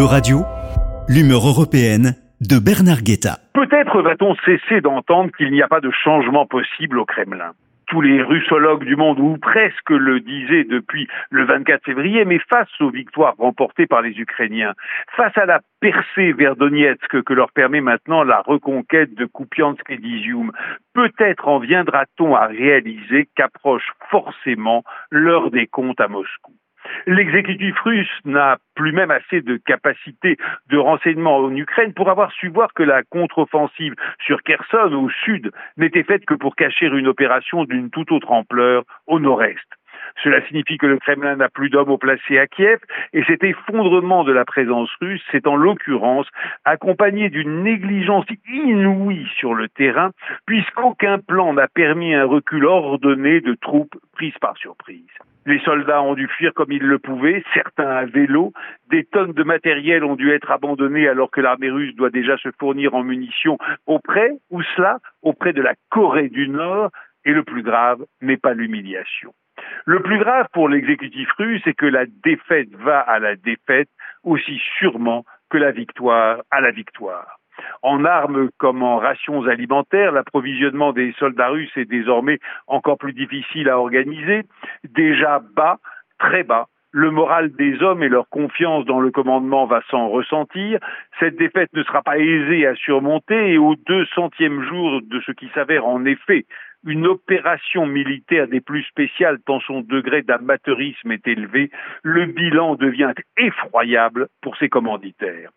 E-Radio, l'humeur européenne de Bernard Guetta. Peut-être va-t-on cesser d'entendre qu'il n'y a pas de changement possible au Kremlin tous les russologues du monde, ou presque le disaient depuis le 24 février, mais face aux victoires remportées par les Ukrainiens, face à la percée vers Donetsk que leur permet maintenant la reconquête de Kupiansk et d'Izium, peut-être en viendra-t-on à réaliser qu'approche forcément l'heure des comptes à Moscou. L'exécutif russe n'a plus même assez de capacité de renseignement en Ukraine pour avoir su voir que la contre-offensive sur Kherson au sud n'était faite que pour cacher une opération d'une toute autre ampleur au nord-est. Cela signifie que le Kremlin n'a plus d'hommes au placé à Kiev et cet effondrement de la présence russe s'est en l'occurrence accompagné d'une négligence inouïe sur le terrain puisqu'aucun plan n'a permis un recul ordonné de troupes prises par surprise. Les soldats ont dû fuir comme ils le pouvaient, certains à vélo. Des tonnes de matériel ont dû être abandonnées alors que l'armée russe doit déjà se fournir en munitions auprès, ou cela, auprès de la Corée du Nord. Et le plus grave n'est pas l'humiliation. Le plus grave pour l'exécutif russe, c'est que la défaite va à la défaite aussi sûrement que la victoire à la victoire. En armes comme en rations alimentaires, l'approvisionnement des soldats russes est désormais encore plus difficile à organiser. Déjà bas, très bas, le moral des hommes et leur confiance dans le commandement va s'en ressentir. Cette défaite ne sera pas aisée à surmonter et au deux centième jour de ce qui s'avère en effet une opération militaire des plus spéciales tant son degré d'amateurisme est élevé, le bilan devient effroyable pour ses commanditaires.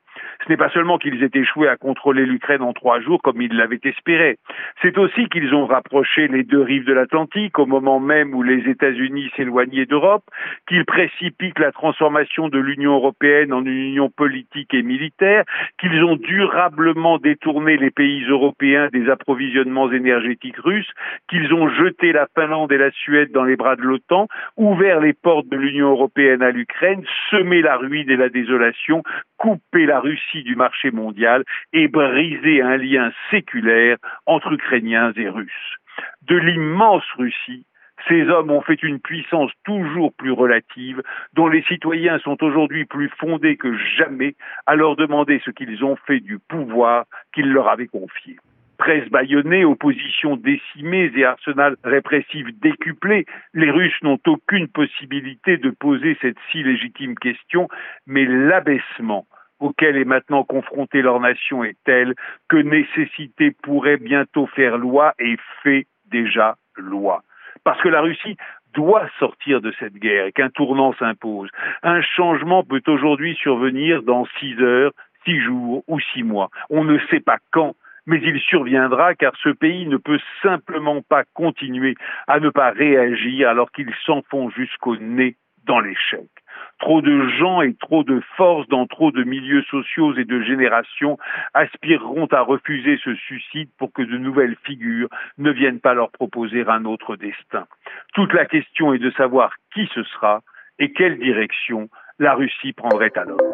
Ce n'est pas seulement qu'ils aient échoué à contrôler l'Ukraine en trois jours comme ils l'avaient espéré, c'est aussi qu'ils ont rapproché les deux rives de l'Atlantique au moment même où les États-Unis s'éloignaient d'Europe, qu'ils précipitent la transformation de l'Union européenne en une union politique et militaire, qu'ils ont durablement détourné les pays européens des approvisionnements énergétiques russes, qu'ils ont jeté la Finlande et la Suède dans les bras de l'OTAN, ouvert les portes de l'Union européenne à l'Ukraine, semé la ruine et la désolation, coupé la Russie du marché mondial et brisé un lien séculaire entre Ukrainiens et Russes. De l'immense Russie, ces hommes ont fait une puissance toujours plus relative, dont les citoyens sont aujourd'hui plus fondés que jamais à leur demander ce qu'ils ont fait du pouvoir qu'ils leur avaient confié presse bâillonnée, opposition décimée et arsenal répressif décuplé, les Russes n'ont aucune possibilité de poser cette si légitime question, mais l'abaissement auquel est maintenant confrontée leur nation est tel que nécessité pourrait bientôt faire loi et fait déjà loi. Parce que la Russie doit sortir de cette guerre et qu'un tournant s'impose. Un changement peut aujourd'hui survenir dans six heures, six jours ou six mois. On ne sait pas quand, mais il surviendra car ce pays ne peut simplement pas continuer à ne pas réagir alors qu'il s'enfonce jusqu'au nez dans l'échec. Trop de gens et trop de forces dans trop de milieux sociaux et de générations aspireront à refuser ce suicide pour que de nouvelles figures ne viennent pas leur proposer un autre destin. Toute la question est de savoir qui ce sera et quelle direction la Russie prendrait alors.